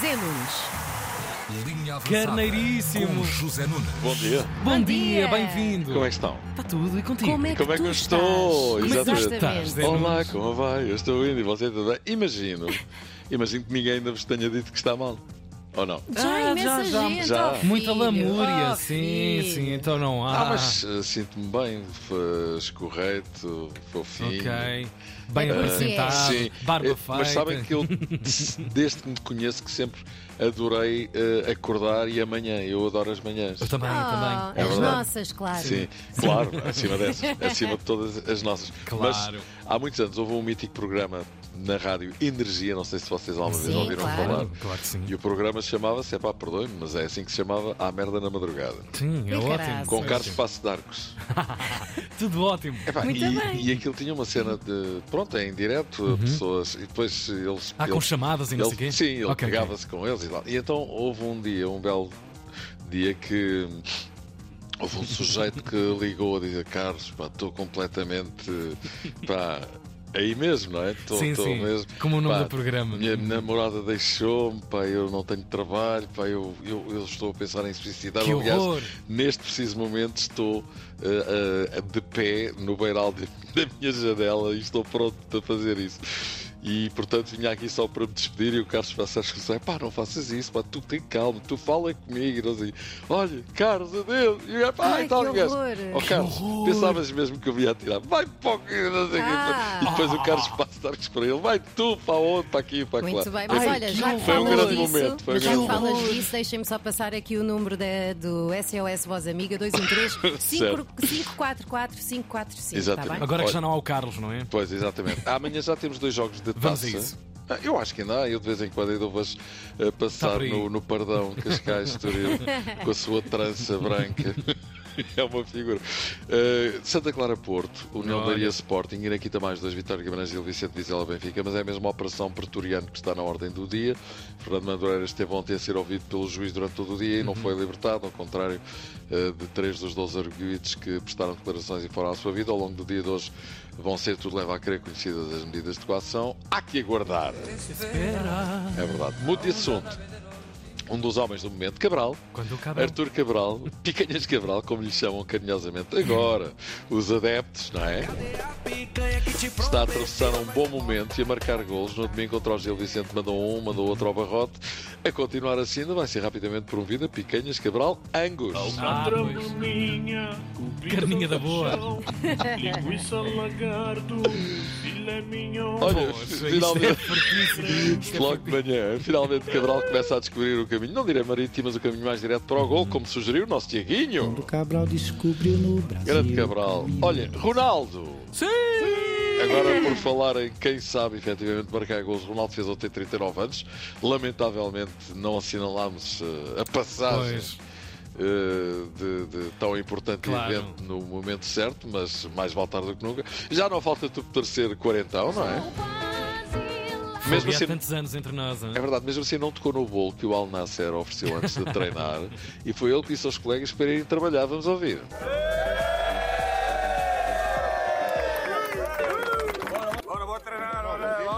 Zé Nunes. Linha avançada Carneiríssimo. com José Nunes. Bom dia, Bom, Bom dia, dia. bem-vindo. como é que estão? Está tudo e contigo? Como é que, Como é que tu eu estás? estou? Como é Exatamente. estás, Zé Olá, como vai? Eu estou indo e você tudo bem? Imagino, imagino que ninguém ainda vos tenha dito que está mal. Ou não? Já Ah, imensa já, já, gente, já. oh, Muita lamúria, oh, sim, filho. sim, então não há. Ah, mas uh, sinto-me bem, foi escorreto, fofinho. Ok. Bem É porque apresentado, Sim, barba Eh, feita. mas sabem que eu, desde que me conheço, que sempre adorei eh, acordar e amanhã. Eu adoro as manhãs. Eu também, Ah, também. É as verdade. nossas, claro. Sim, claro, acima dessas, acima de todas as nossas. Claro. Mas há muitos anos houve um mítico programa na rádio Energia, não sei se vocês alguma vez ouviram claro. falar. Claro que sim. E o programa chamava-se, é pá, perdoe-me, mas é assim que se chamava À Merda na Madrugada. Sim, é ótimo. Com Sim, Carlos. Passo de Arcos. Tudo ótimo. Epá, Muito e, bem. e aquilo tinha uma cena de. Pronto, é em direto, pessoas. E depois eles. Ah, com chamadas e não sei quê? sim, ele Ok, ok. pegava-se com eles e tal. E então houve um dia, um belo dia que. Houve um sujeito que ligou a dizer: Carlos, pá, estou completamente. pá, aí mesmo, não é? Estou Sim, sim. mesmo. Como o nome Pá, do programa. Minha namorada deixou-me, pá, eu não tenho trabalho, pá, eu, eu, eu estou a pensar em suicidar. Que Aliás, horror. neste preciso momento estou eh, eh, de pé no beiral de- da minha janela e estou pronto a fazer isso. E portanto vinha aqui só para me despedir e o Carlos passa a discussão, pá, não faças isso, pá, tu tem calma, tu fala comigo, e não sei, olha, Carlos, adeus, e eu, pá, Ai, e tal, que o gajo, horror. "Ó, Carlos, horror." pensavas mesmo que eu ia atirar, vai para o não sei quê." Ah. E depois o Carlos passa a para ele, vai tu para onde, para aqui, para Muito lá. bem, mas Ai, olha, que já que Foi um grande disso, momento, foi um já grande que falas momento. disso, deixem-me só passar aqui o número da- do SOS Voz Amiga 213 544 545, está Exatamente. bem? Agora que já não há o Carlos, não é? Pois, exatamente. Amanhã já temos dois jogos de Vamos taça. a isso. Ah, Eu acho que ainda há, eu de vez em quando ainda vou passar Tá aí. no, no Pardão, Cascais, Estoril, com a sua trança branca. É uma figura. Eh, Santa Clara Porto, União Olha. Areia Sporting, e aqui também mais dois, Vitória Guimarães e o Vicente Vizela Benfica, mas é a mesma operação pretoriano que está na ordem do dia. Fernando Madureira esteve ontem a ser ouvido pelo juiz durante todo o dia e Uhum. não foi libertado, ao contrário eh, de três dos 12 arguídos que prestaram declarações e foram à sua vida. Ao longo do dia de hoje vão ser, tudo leva a crer, conhecidas as medidas de coação. Há que aguardar. É verdade. Mude de assunto. Um dos homens do momento, Cabral, Quando o Cabral. Arthur Cabral, Picanhas Cabral, como lhe chamam carinhosamente agora, os adeptos, não é? Está a atravessar um bom momento e a marcar golos. No domingo contra o Gil Vicente mandou um, mandou outro ao barrote. A continuar assim, ainda vai ser rapidamente promovida Picanhas Cabral Angus. Ah. Carninha, Carninha da boa. linguiça lagarto. Olha, é finalmente, é logo de manhã, finalmente Cabral começa a descobrir o caminho, não direi marítimo, mas o caminho mais direto para o gol, como sugeriu o nosso Tiaguinho. Quando Cabral descobriu no Brasil. Grande Cabral. Olha, Ronaldo. Sim! Agora, por falar em quem sabe efetivamente marcar gols, Ronaldo fez ontem 39 anos. Lamentavelmente, não assinalámos eh, a passagem Pois. Eh, de, de tão importante Claro. evento no momento certo, mas mais vale tarde do que nunca. Já não falta tu terceiro quarentão, não é? Mesmo assim, tantos anos entre nós. hein? é verdade, mesmo assim não tocou no bolo que o Al Nasser ofereceu antes de treinar e foi ele que disse aos colegas para irem trabalhar. Vamos ouvir.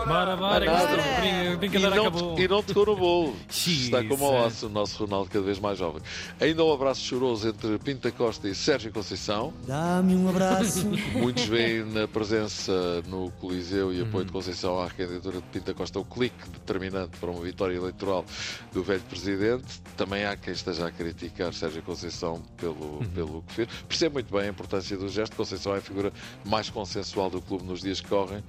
Bora, bora, que Nada. esta brin- E brincadeira não, acabou. e não tocou no bolo. Está como ao sério. aço o nosso Ronaldo, cada vez mais jovem. Ainda um abraço choroso entre Pinta Costa e Sérgio Conceição. Dá-me um abraço. Muitos veem na presença no Coliseu e apoio de Conceição à candidatura de Pinta Costa o clique determinante para uma vitória eleitoral do velho presidente. Também há quem esteja a criticar Sérgio Conceição pelo, Uhum. pelo que fez. Percebe muito bem a importância do gesto. Conceição é a figura mais consensual do clube nos dias que correm.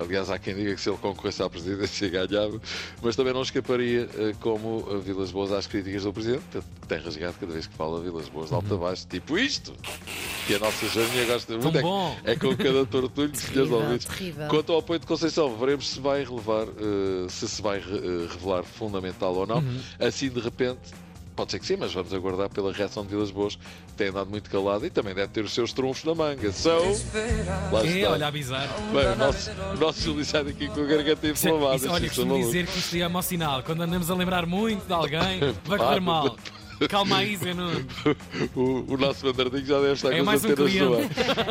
Aliás, há quem diga que se ele concorresse à presidência ganhava, mas também não escaparia, eh, como a Vilas Boas, às críticas do presidente, que tem rasgado cada vez que fala Vilas Boas de alta a baixo, tipo isto, que a nossa Janinha gosta muito. É, é com cada tortulho de senhores Terrível, ouvidos. Quanto ao apoio de Conceição, veremos se vai relevar, eh, se se vai re- eh, revelar fundamental ou não. Uhum. Assim, de repente, pode ser que sim, mas vamos aguardar pela reação de Vilas Boas, que tem andado muito calado e também deve ter os seus trunfos na manga. So, lá É, está. olha, a bizarro. Bem, o nosso, o nosso Júlio sai daqui com a garganta Isso é- inflamada. isso- olha, é costumo maluco. dizer que isto é mau sinal. Quando andamos a lembrar muito de alguém, vai correr mal. Calma aí, Zé. O, o nosso Bandardinho já deve estar É com as um antenas no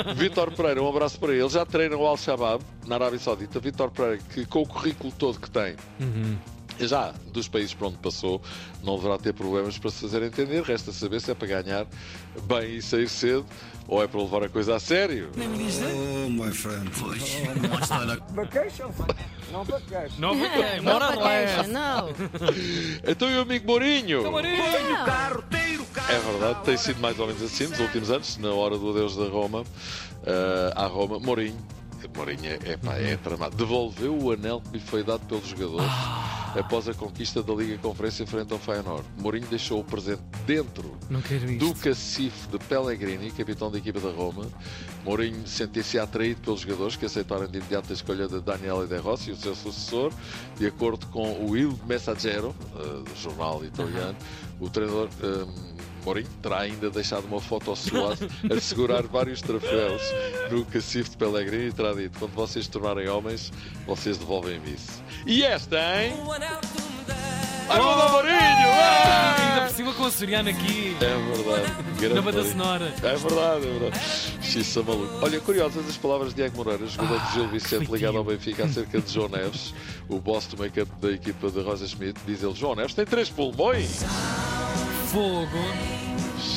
ar. Vítor Pereira, um abraço para ele. Já treina o Al-Shabaab na Arábia Saudita. Vítor Pereira, que com o currículo todo que tem, Já dos países por onde passou, não deverá ter problemas para se fazer entender. Resta saber se é para ganhar bem e sair cedo ou é para levar a coisa a sério. Oh, my friend. Não, Não mora para lá. queixa, não. Então o amigo Mourinho? Não. É verdade, tem sido mais ou menos assim nos últimos anos, na hora do adeus da Roma, eh, à Roma, Mourinho. Mourinho é, é, pá, é tramado. Devolveu o anel que lhe foi dado pelos jogadores após a conquista da Liga Conferência frente ao Feyenoord. Mourinho deixou o presente dentro do cacife de Pellegrini, capitão da equipa da Roma. Mourinho sentia-se atraído pelos jogadores que aceitaram de imediato a escolha de Daniele De Rossi, o seu sucessor, de acordo com o Il Messaggero, do jornal italiano. O treinador eh, Mourinho terá ainda deixado uma foto ao sua a segurar vários troféus no cacife de Pellegrini e terá dito: quando vocês tornarem homens, vocês devolvem-me isso. E esta, hein? Mourinho! Ah! Ainda por cima com a Soriana aqui, É verdade. Na banda sonora. É verdade, é verdade. Xissa maluco. Olha, curiosas as palavras de Diego Moreira, jogador de Gil Vicente que ligado ao. Benfica acerca de João Neves, o boss do make-up da equipa de Rosa Schmidt. Diz ele: João Neves tem três pulmões. Fogo.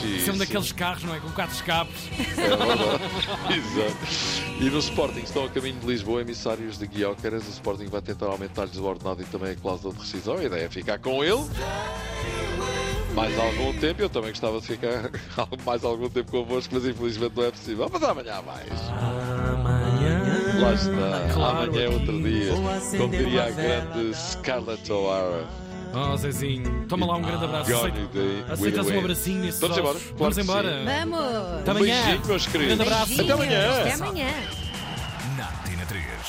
Isso é um daqueles carros, não é? Com quatro escapes. É verdade. Exato. E no Sporting estão a caminho de Lisboa emissários de Guiócaras. O Sporting vai tentar aumentar-lhes o ordenado e também a cláusula de rescisão. A ideia é ficar com ele. Mais algum tempo, eu também gostava de ficar mais algum tempo convosco, mas infelizmente não é possível. Mas amanhã há mais. Amanhã. Lá está. Claro, Amanhã é outro dia. Como diria a grande Scarlett O'Hara. Oh, Zezinho, toma lá um grande abraço. Aceita- Aceitas um abracinho nesses Vamos embora? Vamos. Até Um amanhã. beijinho, meus queridos. Grande abraço. Até amanhã. Até amanhã.